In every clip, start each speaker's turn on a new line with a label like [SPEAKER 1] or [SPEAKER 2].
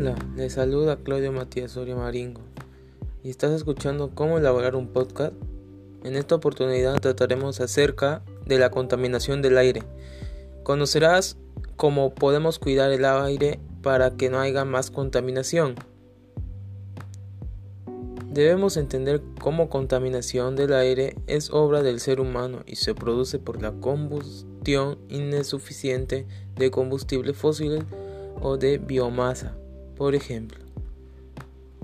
[SPEAKER 1] Hola, les saluda Claudio Matías Soria Maringo y estás escuchando cómo elaborar un podcast. En esta oportunidad trataremos acerca de la contaminación del aire. Conocerás cómo podemos cuidar el aire para que no haya más contaminación. Debemos entender cómo contaminación del aire es obra del ser humano y se produce por la combustión insuficiente de combustibles fósiles o de biomasa. Por ejemplo,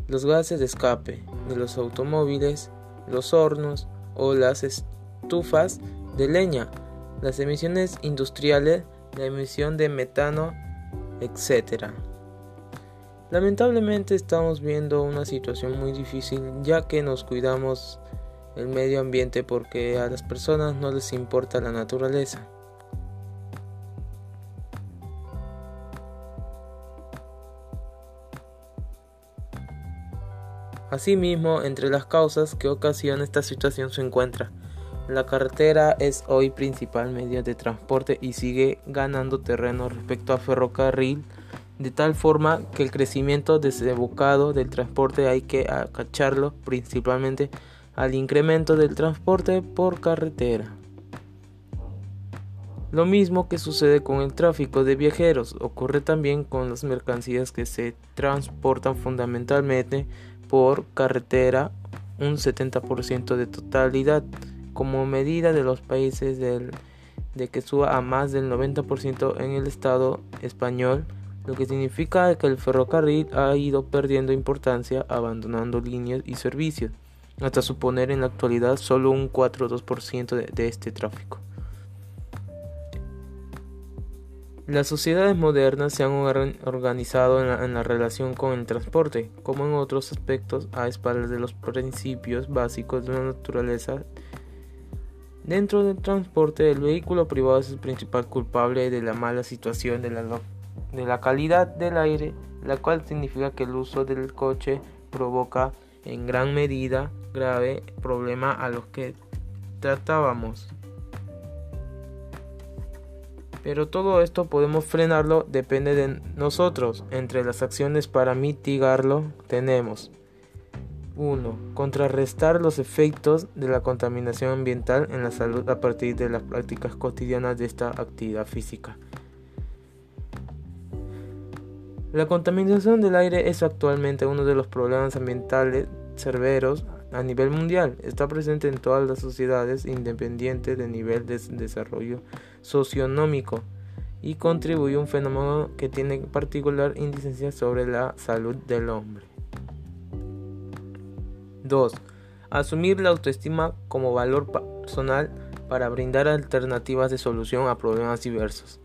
[SPEAKER 1] los gases de escape de los automóviles, los hornos o las estufas de leña, las emisiones industriales, la emisión de metano, etc. Lamentablemente estamos viendo una situación muy difícil ya que nos cuidamos el medio ambiente porque a las personas no les importa la naturaleza. Asimismo, entre las causas que ocasiona esta situación se encuentra la carretera es hoy principal medio de transporte y sigue ganando terreno respecto a ferrocarril, de tal forma que el crecimiento desbocado del transporte hay que acacharlo principalmente al incremento del transporte por carretera. Lo mismo que sucede con el tráfico de viajeros, ocurre también con las mercancías que se transportan fundamentalmente por carretera un 70% de totalidad como medida de los países del, de que suba a más del 90% en el Estado español, lo que significa que el ferrocarril ha ido perdiendo importancia, abandonando líneas y servicios, hasta suponer en la actualidad solo un 4 2% de, de este tráfico. Las sociedades modernas se han organizado en la, relación con el transporte, como en otros aspectos, a espaldas de los principios básicos de la naturaleza. Dentro del transporte, el vehículo privado es el principal culpable de la mala situación de la, de la calidad del aire, la cual significa que el uso del coche provoca en gran medida grave problema a los que tratábamos. Pero todo esto podemos frenarlo, depende de nosotros. Entre las acciones para mitigarlo tenemos 1. Contrarrestar los efectos de la contaminación ambiental en la salud a partir de las prácticas cotidianas de esta actividad física. La contaminación del aire es actualmente uno de los problemas ambientales severos a nivel mundial. Está presente en todas las sociedades independientes de nivel de desarrollo socionómico y contribuye a un fenómeno que tiene particular incidencia sobre la salud del hombre. 2. Asumir la autoestima como valor personal para brindar alternativas de solución a problemas diversos.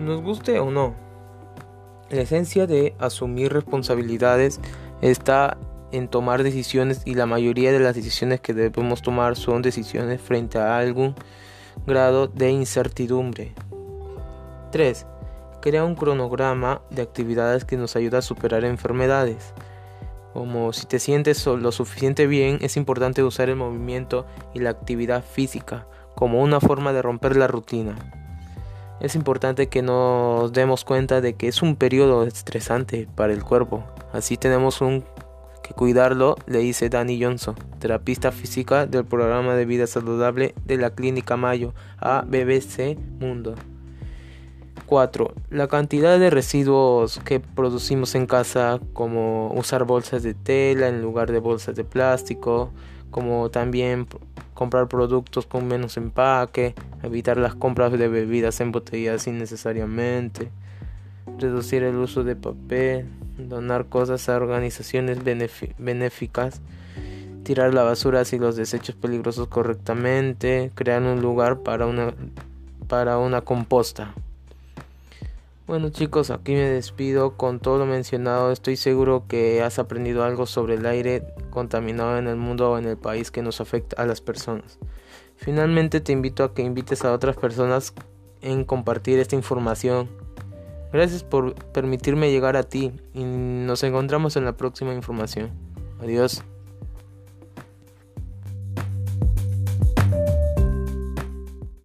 [SPEAKER 1] Nos guste o no, la esencia de asumir responsabilidades está en tomar decisiones y la mayoría de las decisiones que debemos tomar son decisiones frente a algún grado de incertidumbre. 3. Crea un cronograma de actividades que nos ayuda a superar enfermedades. Como si te sientes lo suficiente bien, es importante usar el movimiento y la actividad física como una forma de romper la rutina. Es importante que nos demos cuenta de que es un periodo estresante para el cuerpo. Así tenemos un cuidarlo, le dice Danny Johnson, terapista física del programa de vida saludable de la Clínica Mayo a BBC Mundo. 4. La cantidad de residuos que producimos en casa, como usar bolsas de tela en lugar de bolsas de plástico, como también comprar productos con menos empaque, evitar las compras de bebidas embotelladas innecesariamente, reducir el uso de papel, donar cosas a organizaciones benéficas, tirar la basura y los desechos peligrosos correctamente, crear un lugar para una, para una composta. Bueno chicos, aquí me despido con todo lo mencionado. Estoy seguro que has aprendido algo sobre el aire contaminado en el mundo o en el país que nos afecta a las personas. Finalmente te invito a que invites a otras personas en compartir esta información Gracias por permitirme llegar a ti y nos encontramos en la próxima información. Adiós.